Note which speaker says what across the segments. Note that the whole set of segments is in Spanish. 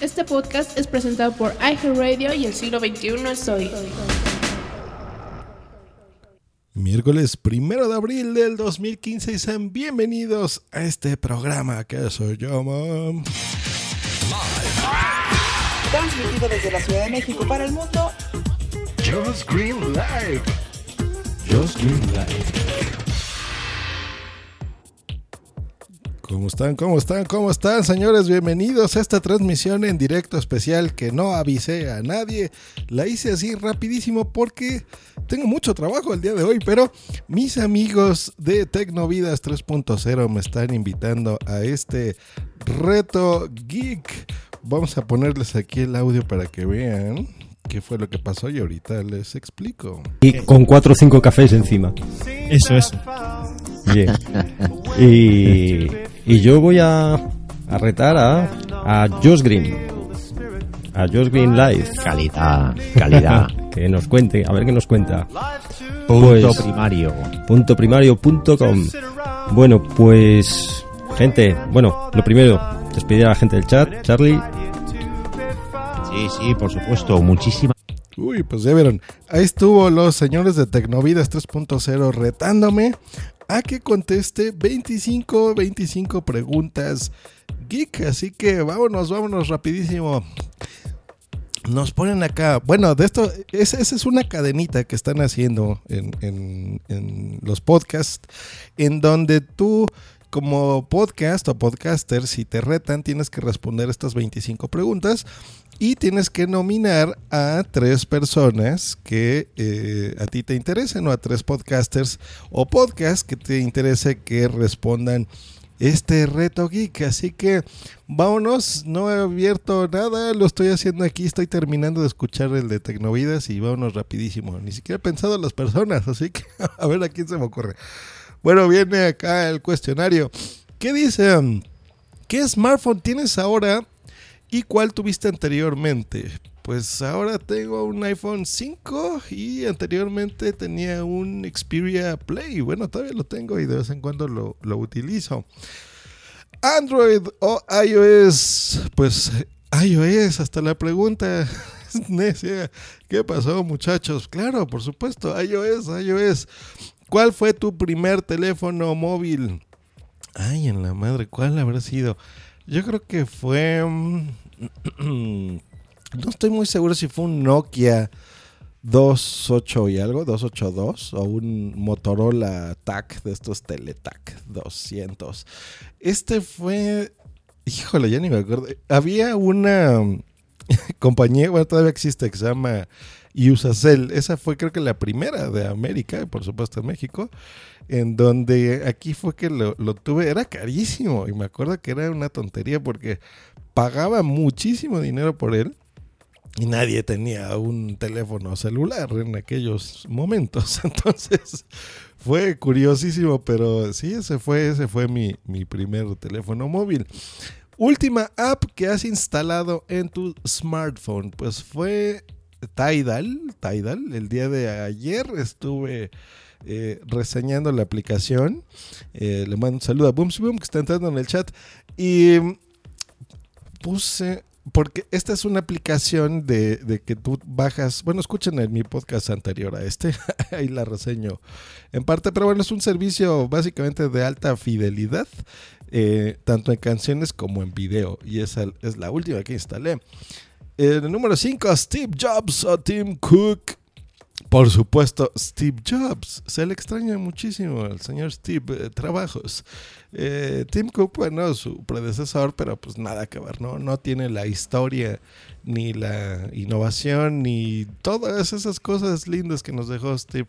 Speaker 1: Este podcast es presentado por iHeartRadio y el siglo XXI es hoy.
Speaker 2: Miércoles primero de abril del 2015 y sean bienvenidos a este programa que soy yo, llama
Speaker 3: Transmitido desde la Ciudad de México para el mundo.
Speaker 2: Just Green Live. Just Green Live. ¿Cómo están? ¿Cómo están? ¿Cómo están, señores? Bienvenidos a esta transmisión en directo especial que no avisé a nadie. La hice así rapidísimo porque tengo mucho trabajo el día de hoy, pero mis amigos de Tecnovidas 3.0 me están invitando a este reto geek. Vamos a ponerles aquí el audio para que vean qué fue lo que pasó y ahorita les explico.
Speaker 4: Y con cuatro o cinco cafés encima.
Speaker 5: Eso, eso.
Speaker 4: Bien. Y, y yo voy a, a retar a, a Josh Green. A Josh Green Live.
Speaker 5: Calidad, calidad.
Speaker 4: que nos cuente, a ver qué nos cuenta.
Speaker 5: Punto
Speaker 4: Pues-
Speaker 5: primario.
Speaker 4: Punto primario.com. Bueno, pues. Gente, bueno, lo primero, despedir a la gente del chat. Charlie,
Speaker 5: Sí, sí, por supuesto. Muchísimas
Speaker 2: Uy, pues ya vieron, ahí estuvo los señores de Tecnovidas 3.0 retándome a que conteste 25, 25 preguntas geek. Así que vámonos, vámonos rapidísimo. Nos ponen acá, bueno, de esto, es- esa es una cadenita que están haciendo en, en- en los podcasts, en donde tú como podcast o podcaster, si te retan, tienes que responder estas 25 preguntas y tienes que nominar a tres personas que eh, a ti te interesen o a tres podcasters o podcasts que te interese que respondan este reto geek. Así que vámonos, no he abierto nada, lo estoy haciendo aquí, estoy terminando de escuchar el de Tecnovidas y vámonos rapidísimo. Ni siquiera he pensado en las personas, así que a ver a quién se me ocurre. Bueno, viene acá el cuestionario. ¿Qué dice? mm, ¿Qué smartphone tienes ahora y cuál tuviste anteriormente? Pues ahora tengo un iPhone 5 y anteriormente tenía un Xperia Play. Bueno, todavía lo tengo y de vez en cuando lo, lo utilizo. Android o iOS. Pues iOS, hasta la pregunta. ¿Qué pasó, muchachos? Claro, por supuesto, iOS, iOS. ¿Cuál fue tu primer teléfono móvil? Ay, en la madre, ¿cuál habrá sido? Yo creo que fue... mm, no estoy muy seguro si fue un Nokia 28 y algo, 282, o un Motorola TAC de estos Teletac 200. Este fue... Híjole, ya ni me acuerdo. Había una compañía, bueno, todavía existe, que se llama Usacell. Esa fue creo que la primera de América, y por supuesto en México, en donde aquí fue que lo, lo tuve. Era carísimo y me acuerdo que era una tontería porque pagaba muchísimo dinero por él. Y nadie tenía un teléfono celular en aquellos momentos. Entonces fue curiosísimo, pero sí, ese fue, ese fue mi, mi primer teléfono móvil. Última app que has instalado en tu smartphone, pues fue Tidal. Tidal, el día de ayer estuve eh, reseñando la aplicación. Eh, le mando un saludo a Booms Boom que está entrando en el chat. Y puse, porque esta es una aplicación de, de que tú bajas, bueno, escuchen en mi podcast anterior a este, ahí la reseño en parte, pero bueno, es un servicio básicamente de alta fidelidad, eh, tanto en canciones como en video, y esa es la última que instalé. El número 5, Steve Jobs o Tim Cook. Por supuesto, Steve Jobs. Se le extraña muchísimo al señor Steve eh, Trabajos. Eh, Tim Cook, bueno, su predecesor, pero pues nada que ver, ¿no? No tiene la historia, ni la innovación, ni todas esas cosas lindas que nos dejó Steve.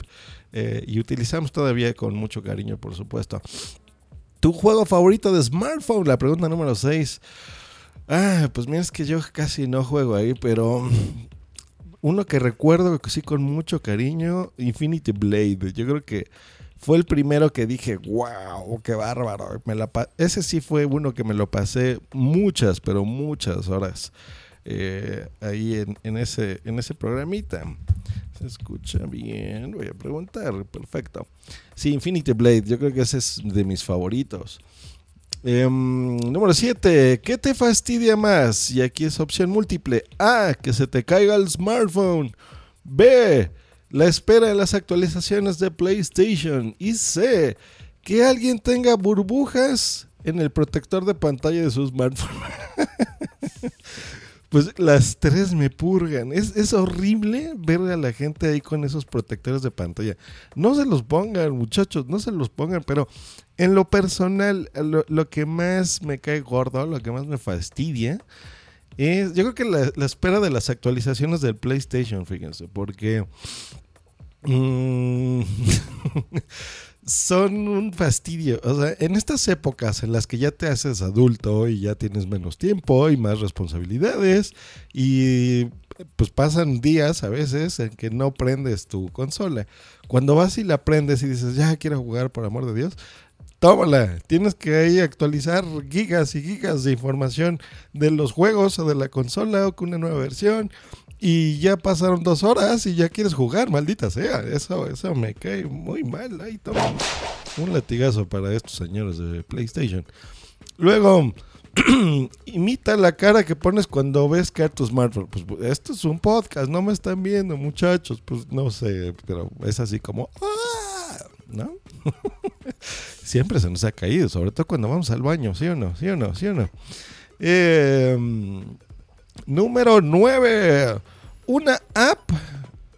Speaker 2: eh, y utilizamos todavía con mucho cariño, por supuesto. ¿Tu juego favorito de smartphone? La pregunta número 6. Ah, pues mira, es que yo casi no juego ahí, pero uno que recuerdo que sí con mucho cariño, Infinity Blade. Yo creo que fue el primero que dije, wow, qué bárbaro. Me la Ese sí fue uno que me lo pasé muchas, pero muchas horas eh, ahí en, en ese, en ese programita. Se escucha bien, voy a preguntar, perfecto. Sí, Infinity Blade, yo creo que ese es de mis favoritos. Em, número 7. ¿Qué te fastidia más? Y aquí es opción múltiple. A. Que se te caiga el smartphone. B. La espera de las actualizaciones de PlayStation. Y C. Que alguien tenga burbujas en el protector de pantalla de su smartphone. Pues las tres me purgan. Es, es horrible ver a la gente ahí con esos protectores de pantalla. No se los pongan, muchachos, no se los pongan, pero en lo personal, lo, que más me cae gordo, lo que más me fastidia, es, yo creo que la, la espera de las actualizaciones del PlayStation, fíjense, porque mm, son un fastidio. O sea, en estas épocas en las que ya te haces adulto y ya tienes menos tiempo y más responsabilidades y pues pasan días a veces en que no prendes tu consola. Cuando vas y la prendes y dices, ya quiero jugar por amor de Dios, tómala. Tienes que ahí actualizar gigas y gigas de información de los juegos o de la consola o con una nueva versión. Y ya pasaron dos horas y ya quieres jugar, maldita sea. Eso, eso me cae muy mal. Ahí toma un latigazo para estos señores de PlayStation. Luego, imita la cara que pones cuando ves caer tu smartphone. Pues esto es un podcast, no me están viendo, muchachos. Pues no sé, pero es así como. "Ah", ¿No? Siempre se nos ha caído, sobre todo cuando vamos al baño, ¿sí o no? ¿Sí o no? ¿Sí o no? Eh, número 9. Una app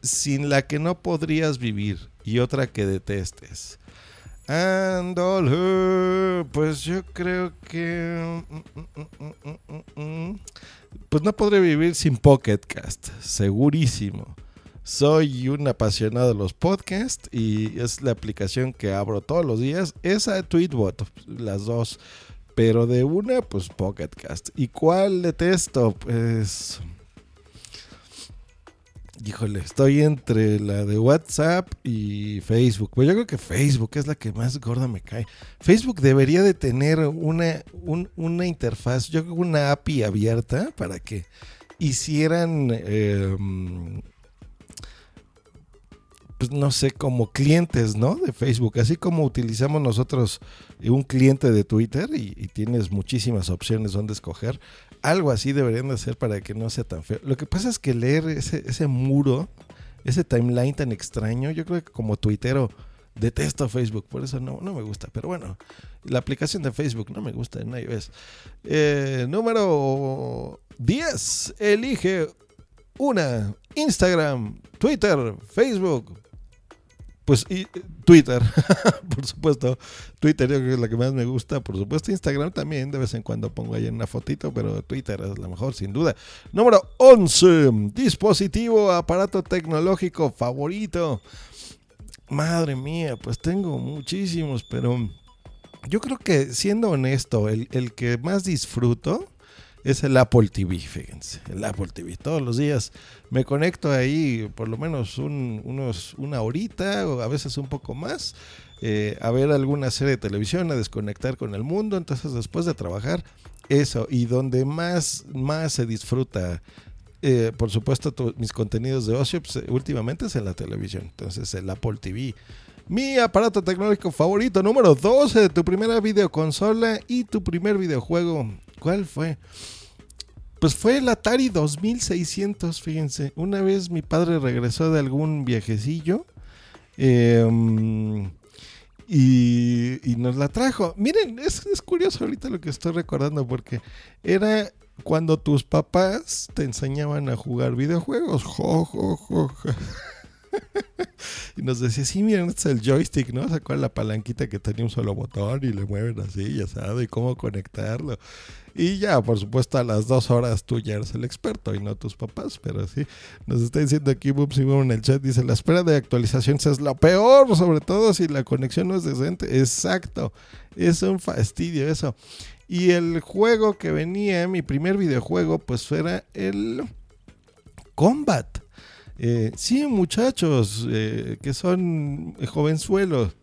Speaker 2: sin la que no podrías vivir y otra que detestes. And pues yo creo que... Pues no podré vivir sin Pocket Cast, segurísimo. Soy un apasionado de los podcasts y es la aplicación que abro todos los días. Esa Tweetbot, las dos. Pero de una, pues Pocket Cast. ¿Y cuál detesto? Pues... Híjole, estoy entre la de WhatsApp y Facebook. Pues yo creo que Facebook es la que más gorda me cae. Facebook debería de tener una, un- una interfaz, yo creo que una API abierta para que hicieran, eh, pues no sé, como clientes, ¿no? De Facebook. Así como utilizamos nosotros un cliente de Twitter y, y tienes muchísimas opciones donde escoger. Algo así deberían de hacer para que no sea tan feo. Lo que pasa es que leer ese, ese muro, ese timeline tan extraño, yo creo que como tuitero detesto Facebook, por eso no, no me gusta. Pero bueno, la aplicación de Facebook no me gusta en iOS. Eh, número 10. Elige una. Instagram, Twitter, Facebook. Pues y, Twitter, por supuesto. Twitter yo que es la que más me gusta. Por supuesto, Instagram también. De vez en cuando pongo ahí una fotito, pero Twitter es la mejor, sin duda. Número 11. Dispositivo, aparato tecnológico favorito. Madre mía, pues tengo muchísimos, pero yo creo que siendo honesto, el, el que más disfruto es el Apple TV, fíjense, el Apple TV. Todos los días me conecto ahí por lo menos un- unos, una horita o a veces un poco más eh, a ver alguna serie de televisión, a desconectar con el mundo. Entonces después de trabajar, eso, y donde más, más se disfruta, eh, por supuesto, mis contenidos de ocio, pues, últimamente es en la televisión. Entonces el Apple TV. Mi aparato tecnológico favorito, número 12, tu primera videoconsola y tu primer videojuego. ¿Cuál fue? Pues fue el Atari 2600, fíjense. Una vez mi padre regresó de algún viajecillo eh, y, nos la trajo. Miren, es, es curioso ahorita lo que estoy recordando porque era cuando tus papás te enseñaban a jugar videojuegos. Jo, jo, jo. y nos decía, sí, miren, este es el joystick, ¿no? Sacó la palanquita que tenía un solo botón y le mueven así, ya sabes, y cómo conectarlo. Y ya, por supuesto, a las dos horas tú ya eres el experto y no tus papás, pero sí. Nos está diciendo aquí Bubs y en el chat, dice, la espera de actualizaciones es lo peor, sobre todo si la conexión no es decente. Exacto, es un fastidio eso. Y el juego que venía, mi primer videojuego, pues era el Combat. Eh, sí, muchachos, eh, que son jovenzuelos.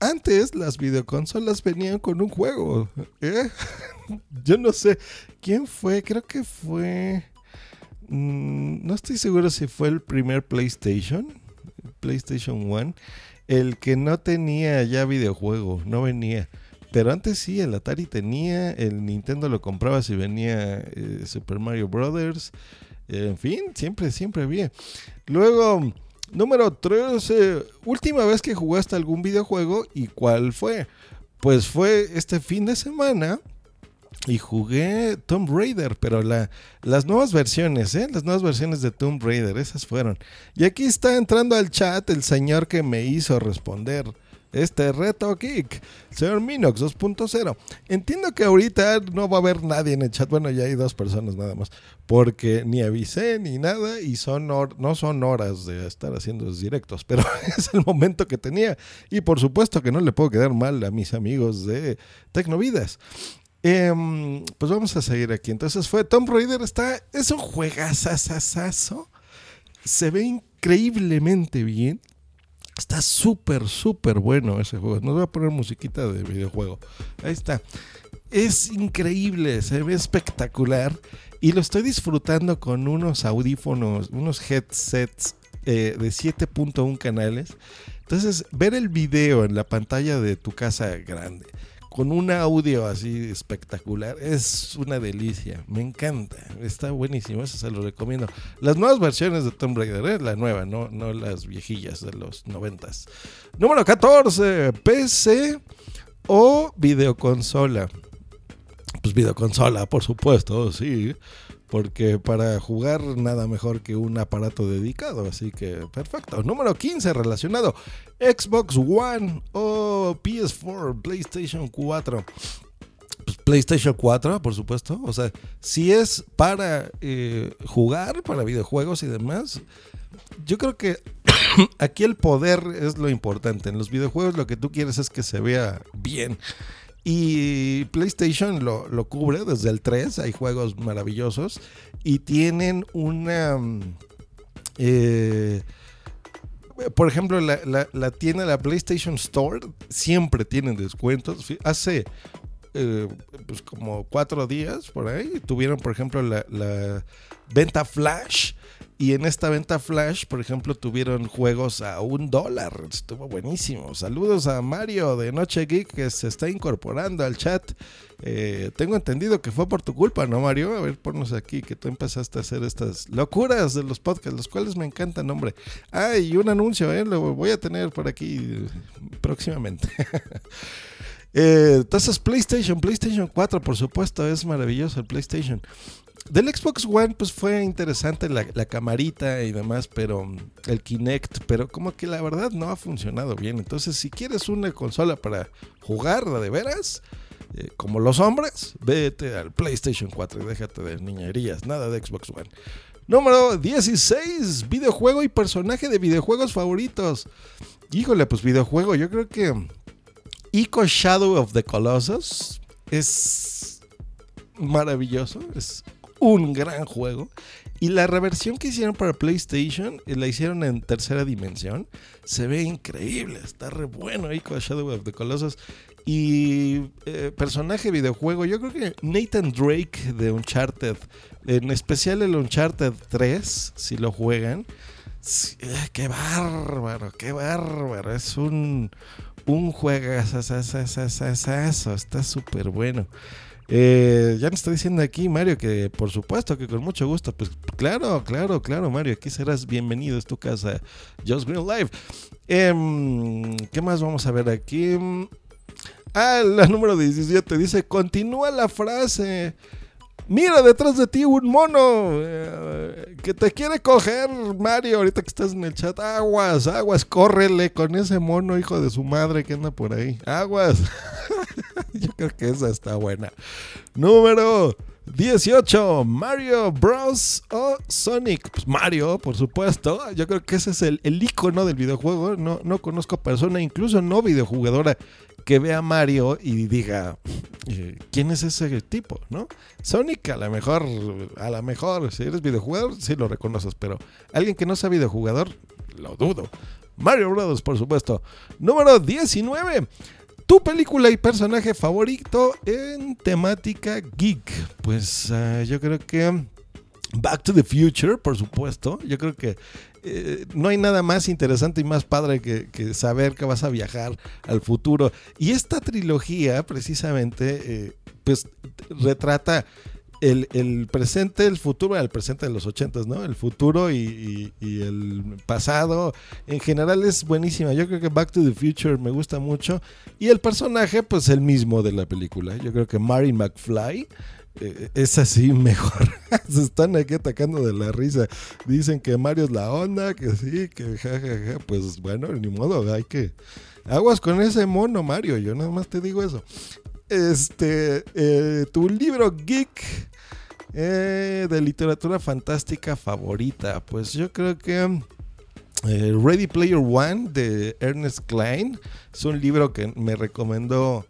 Speaker 2: Antes las videoconsolas venían con un juego. ¿eh? Yo no sé quién fue, creo que fue... mm, no estoy seguro si fue el primer PlayStation, PlayStation 1, el que no tenía ya videojuego, no venía. Pero antes sí, el Atari tenía, el Nintendo lo compraba si venía eh, Super Mario Brothers. En fin, siempre, siempre había. Luego, número 13. Última vez que jugaste algún videojuego y cuál fue. Pues fue este fin de semana y jugué Tomb Raider, pero la, las nuevas versiones, ¿eh? Las nuevas versiones de Tomb Raider, esas fueron. Y aquí está entrando al chat el señor que me hizo responder este reto el señor Minox 2.0. Entiendo que ahorita no va a haber nadie en el chat, bueno, ya hay dos personas nada más, porque ni avisé ni nada y son no son horas de estar haciendo los directos, pero es el momento que tenía y por supuesto que no le puedo quedar mal a mis amigos de Tecnovidas. Em, pues vamos a seguir aquí. Entonces fue Tomb Raider, está, es un juegazazazazo. Se ve increíblemente bien. Está súper, súper bueno ese juego. Nos voy a poner musiquita de videojuego. Ahí está. Es increíble, se ve espectacular. Y lo estoy disfrutando con unos audífonos, unos headsets eh, de 7.1 canales. Entonces, ver el video en la pantalla de tu casa grande, con un audio así espectacular, es una delicia. Me encanta. Está buenísimo, eso se lo recomiendo. Las nuevas versiones de Tomb Raider, ¿eh? la nueva, no, no las viejillas de los noventas. Número 14, PC o videoconsola. Pues videoconsola, por supuesto, sí. Porque para jugar nada mejor que un aparato dedicado. Así que perfecto. Número 15 relacionado. Xbox One o PS4, PlayStation 4. Pues PlayStation 4, por supuesto. O sea, si es para eh, jugar, para videojuegos y demás. Yo creo que aquí el poder es lo importante. En los videojuegos lo que tú quieres es que se vea bien. Y PlayStation lo, lo cubre desde el 3, hay juegos maravillosos y tienen una... mm, eh, por ejemplo, la, la- tienda, la PlayStation Store, siempre tienen descuentos. Hace eh, pues como cuatro días por ahí tuvieron, por ejemplo, la venta flash. Y en esta venta flash, por ejemplo, tuvieron juegos a un dólar. Estuvo buenísimo. Saludos a Mario de Noche Geek que se está incorporando al chat. Eh, tengo entendido que fue por tu culpa, ¿no, Mario? A ver, ponnos aquí que tú empezaste a hacer estas locuras de los podcasts, los cuales me encantan, hombre. Ah, y un anuncio, ¿eh? Lo voy a tener por aquí próximamente. Eh, entonces, PlayStation, PlayStation 4, por supuesto, es maravilloso el PlayStation. Del Xbox One, pues fue interesante la, la camarita y demás, pero mm, el Kinect, pero como que la verdad no ha funcionado bien. Entonces, si quieres una consola para jugar de veras, eh, como los hombres, vete al PlayStation 4 y déjate de niñerías, nada de Xbox One. Número 16, videojuego y personaje de videojuegos favoritos. Híjole, pues videojuego, yo creo que Ico Shadow of the Colossus es maravilloso, es un gran juego. Y la reversión que hicieron para PlayStation, eh, la hicieron en tercera dimensión, se ve increíble, está re bueno Ico Shadow of the Colossus. Y eh, personaje videojuego, yo creo que Nathan Drake de Uncharted, en especial el Uncharted 3, si lo juegan, eh, qué bárbaro, qué bárbaro, es un, un juego, está súper bueno. Eh, ya me está diciendo aquí Mario que por supuesto que con mucho gusto. Pues claro, claro, claro, Mario. Aquí serás bienvenido. Es tu casa, Just Green Live. Em, ¿Qué más vamos a ver aquí? Ah, la número 17 dice, continúa la frase. Mira detrás de ti un mono eh, que te quiere coger, Mario, ahorita que estás en el chat. Aguas, aguas, córrele con ese mono, hijo de su madre, que anda por ahí. Aguas. Yo creo que esa está buena. Número 18, Mario Bros. o Sonic. Pues Mario, por supuesto. Yo creo que ese es el, el icono del videojuego. No, no conozco persona, incluso no videojugadora, que vea a Mario y diga eh, quién es ese tipo, ¿no? Sonic a lo mejor, a lo mejor, si eres videojugador, sí lo reconoces, pero alguien que no sea videojugador, lo dudo. Mario Bros, por supuesto. Número 19 tu película y personaje favorito en temática geek. Pues ah, yo creo que Back to the Future, por supuesto. Yo creo que eh, no hay nada más interesante y más padre que, saber que vas a viajar al futuro. Y esta trilogía, precisamente, eh, pues retrata el, el, presente, el futuro, el presente de los ochentas, ¿no? El futuro y, y, el pasado. En general es buenísima. Yo creo que Back to the Future me gusta mucho. Y el personaje, pues el mismo de la película. Yo creo que Mary McFly. Eh, es así mejor. Se están aquí atacando de la risa. Dicen que Mario es la onda, que sí, que jajaja. Ja, ja. Pues bueno, ni modo, hay que. Aguas con ese mono, Mario. Yo nada más te digo eso. Este, eh, tu libro geek eh, de literatura fantástica favorita. Pues yo creo que eh, Ready Player One de Ernest Klein es un libro que me recomendó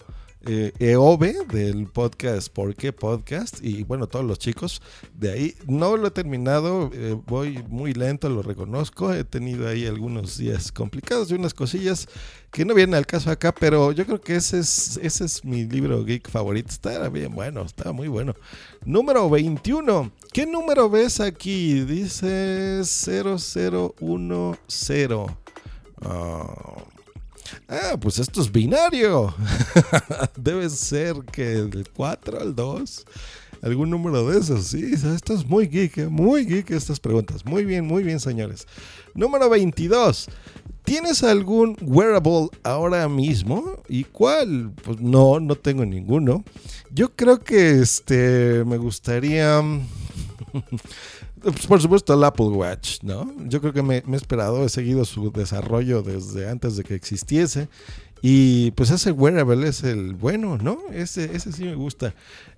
Speaker 2: eh, EOB del podcast ¿Por qué Podcast? Y bueno, todos los chicos de ahí. No lo he terminado, eh, voy muy lento, lo reconozco. He tenido ahí algunos días complicados y unas cosillas que no vienen al caso acá, pero yo creo que ese es, mi libro geek favorito. Estaba bien bueno, estaba muy bueno. Número 21. ¿Qué número ves aquí? Dice 0010. Uh, Ah, pues esto es binario. Debe ser que del 4 al 2. Algún número de esos, sí. Esto es muy geek, ¿eh? muy geek estas preguntas. Muy bien, muy bien, señores. Número 22. ¿Tienes algún wearable ahora mismo? ¿Y cuál? Pues no, no tengo ninguno. Yo creo que este me gustaría Pues por supuesto el Apple Watch, ¿no? Yo creo que me, he esperado, he seguido su desarrollo desde antes de que existiese. Y pues ese wearable es el bueno, ¿no? Ese, ese sí me gusta.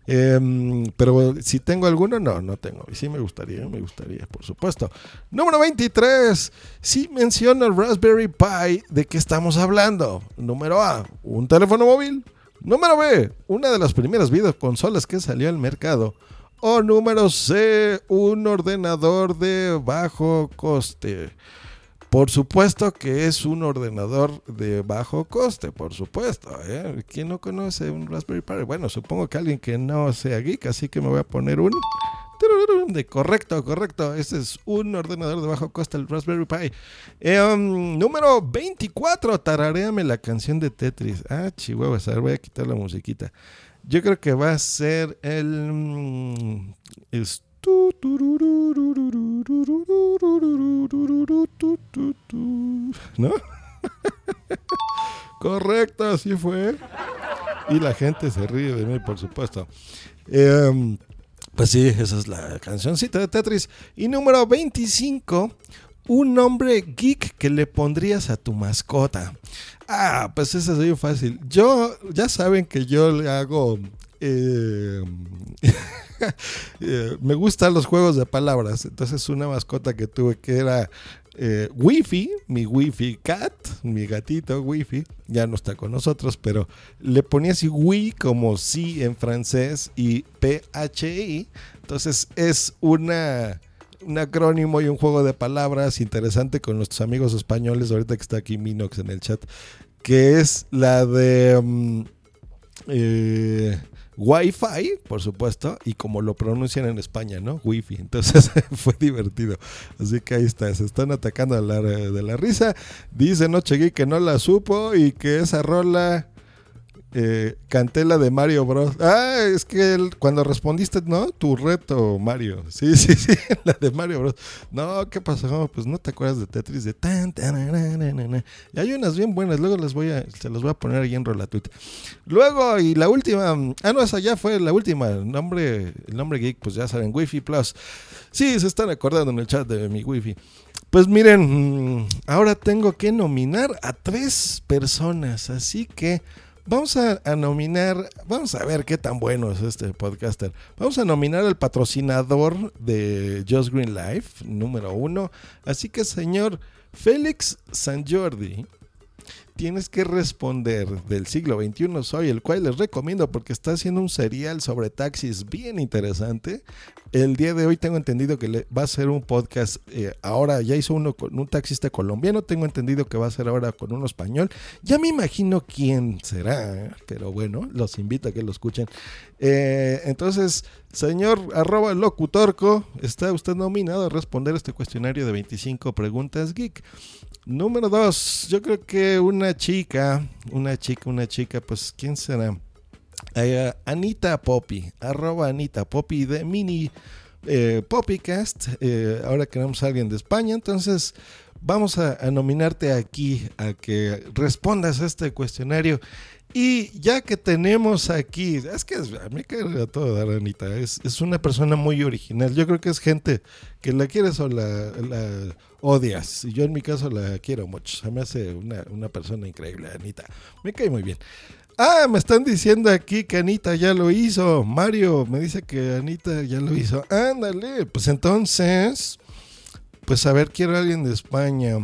Speaker 2: Em, pero si tengo alguno, no, no tengo. Y sí me gustaría, me gustaría, por supuesto. Número 23. Si menciona el Raspberry Pi, ¿de qué estamos hablando? Número A, un teléfono móvil. Número B, una de las primeras videoconsolas que salió al mercado. O número C, un ordenador de bajo coste. Por supuesto que es un ordenador de bajo coste, por supuesto. ¿eh? ¿Quién no conoce un Raspberry Pi? Bueno, supongo que alguien que no sea geek, así que me voy a poner un... De correcto, correcto. Ese es un ordenador de bajo coste, el Raspberry Pi. Eh, um, número 24, tararéame la canción de Tetris. Ah, chihuahua, a ver, voy a quitar la musiquita. Yo creo que va a ser el. Es, ¿No? Correcto, así fue. Y la gente se ríe de mí, por supuesto. Pues sí, esa es la cancioncita de Tetris. Y número 25 un nombre geek que le pondrías a tu mascota. Ah, pues eso es muy fácil. Yo, ya saben que yo le hago... eh, eh, me gustan los juegos de palabras. Entonces una mascota que tuve que era eh, Wi-Fi, mi Wi-Fi cat, mi gatito Wi-Fi, ya no está con nosotros, pero le ponía así Wi como sí en francés y P-H-I. Entonces es una, un acrónimo y un juego de palabras interesante con nuestros amigos españoles, ahorita que está aquí Minox en el chat, que es la de... eh, Wi-Fi, por supuesto, y como lo pronuncian en España, ¿no? Wi-Fi. Entonces fue divertido. Así que ahí está, se están atacando a la, de la risa. Dice Noche Geek que no la supo y que esa rola Eh, canté la de Mario Bros. Ah, es que él- cuando respondiste, ¿no? Tu reto, Mario. Sí, sí, sí, la de Mario Bros. No, ¿qué pasó? Pues no te acuerdas de Tetris de tan, tararararara. Y hay unas bien buenas, luego les voy a, se los voy a poner ahí en Rolatweet. Luego, y la última, ah, no, esa ya fue la última. El nombre, el nombre geek, pues ya saben, Wi-Fi Plus. Sí, se están acordando en el chat de mi Wi-Fi. Pues miren, mm, ahora tengo que nominar a tres personas, así que vamos a, nominar, vamos a ver qué tan bueno es este podcaster. Vamos a nominar al patrocinador de Just Green Life, número uno. Así que señor Félix San Jordi, tienes que responder del siglo XXI soy, el cual les recomiendo porque está haciendo un serial sobre taxis bien interesante. El día de hoy tengo entendido que va a ser un podcast, eh, ahora ya hizo uno con un taxista colombiano, tengo entendido que va a ser ahora con uno español. Ya me imagino quién será, ¿eh? pero bueno, los invito a que lo escuchen. Eh, entonces, señor arroba locutorco, está usted nominado a responder este cuestionario de 25 preguntas geek. Número dos, yo creo que una chica, una chica, una chica, pues, ¿quién será? Anita Poppy, arroba Anita Poppy de Mini eh, Poppycast. Eh, ahora queremos a alguien de España, entonces vamos a, nominarte aquí a que respondas a este cuestionario. Y ya que tenemos aquí, es que a mí que a todo dar Anita, es, es una persona muy original. Yo creo que es gente que la quieres o la odias. Y yo en mi caso la quiero mucho. Se me hace una, una persona increíble, Anita. Me cae muy bien. Ah, me están diciendo aquí que Anita ya lo hizo. Mario me dice que Anita ya lo hizo. Ándale, pues entonces, pues a ver, quiero a alguien de España.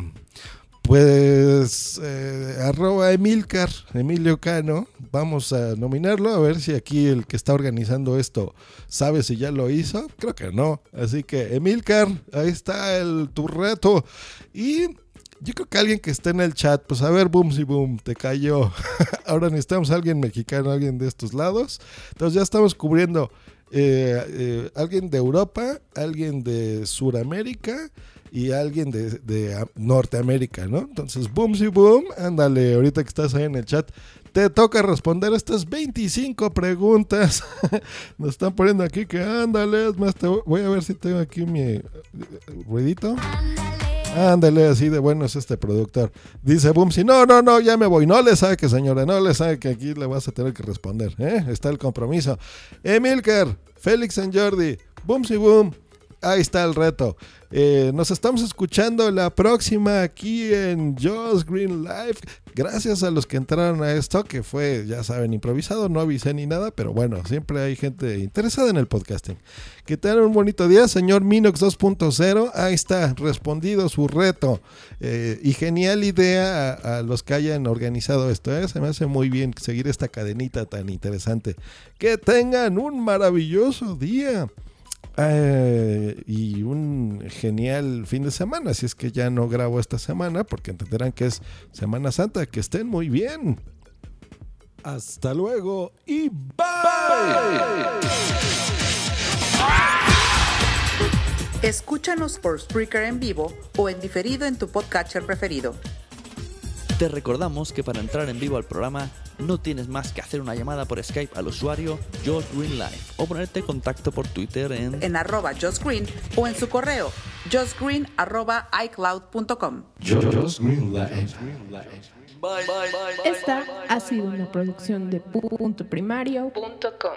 Speaker 2: Pues eh, arroba Emilcar, Emilio Cano, vamos a nominarlo a ver si aquí el que está organizando esto sabe si ya lo hizo. Creo que no. Así que Emilcar, ahí está el tu reto. Y yo creo que alguien que esté en el chat, pues a ver, boom, si boom, te cayó. Ahora necesitamos a alguien mexicano, alguien de estos lados. Entonces ya estamos cubriendo eh, eh, alguien de Europa, alguien de Sudamérica y alguien de, de, ah, Norteamérica, ¿no? Entonces, boom, si boom, ándale, ahorita que estás ahí en el chat. Te toca responder estas 25 preguntas. Nos están poniendo aquí que ándale, es más, te voy- a ver si tengo aquí mi eh, ruidito. Ándale, así de bueno es este productor. Dice Bumsy, no, no, no, ya me voy. No le saque, señora, no le saque, aquí le vas a tener que responder. ¿eh? Está el compromiso. Emilker, Félix San Jordi, Bumsy Boom. Ahí está el reto. Eh, nos estamos escuchando la próxima aquí en Joss Green Live. Gracias a los que entraron a esto, que fue, ya saben, improvisado, no avisé ni nada, pero bueno, siempre hay gente interesada en el podcasting. Que tengan un bonito día, señor Minox 2.0. Ahí está, respondido su reto. Eh, y genial idea a, a los que hayan organizado esto. ¿eh? Se me hace muy bien seguir esta cadenita tan interesante. Que tengan un maravilloso día. Eh, y un genial fin de semana. Si es que ya no grabo esta semana, porque entenderán que es Semana Santa. Que estén muy bien. Hasta luego y bye.
Speaker 3: Escúchanos por Spreaker en vivo o en diferido en tu podcatcher preferido.
Speaker 6: Te recordamos que para entrar en vivo al programa no tienes más que hacer una llamada por Skype al usuario Josh Green Life o ponerte en contacto por Twitter en
Speaker 3: En arroba Just Green o en su correo justgreen arroba iCloud.com.
Speaker 1: Esta ha sido una producción de punto primario.com.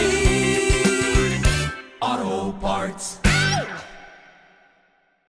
Speaker 7: Parts.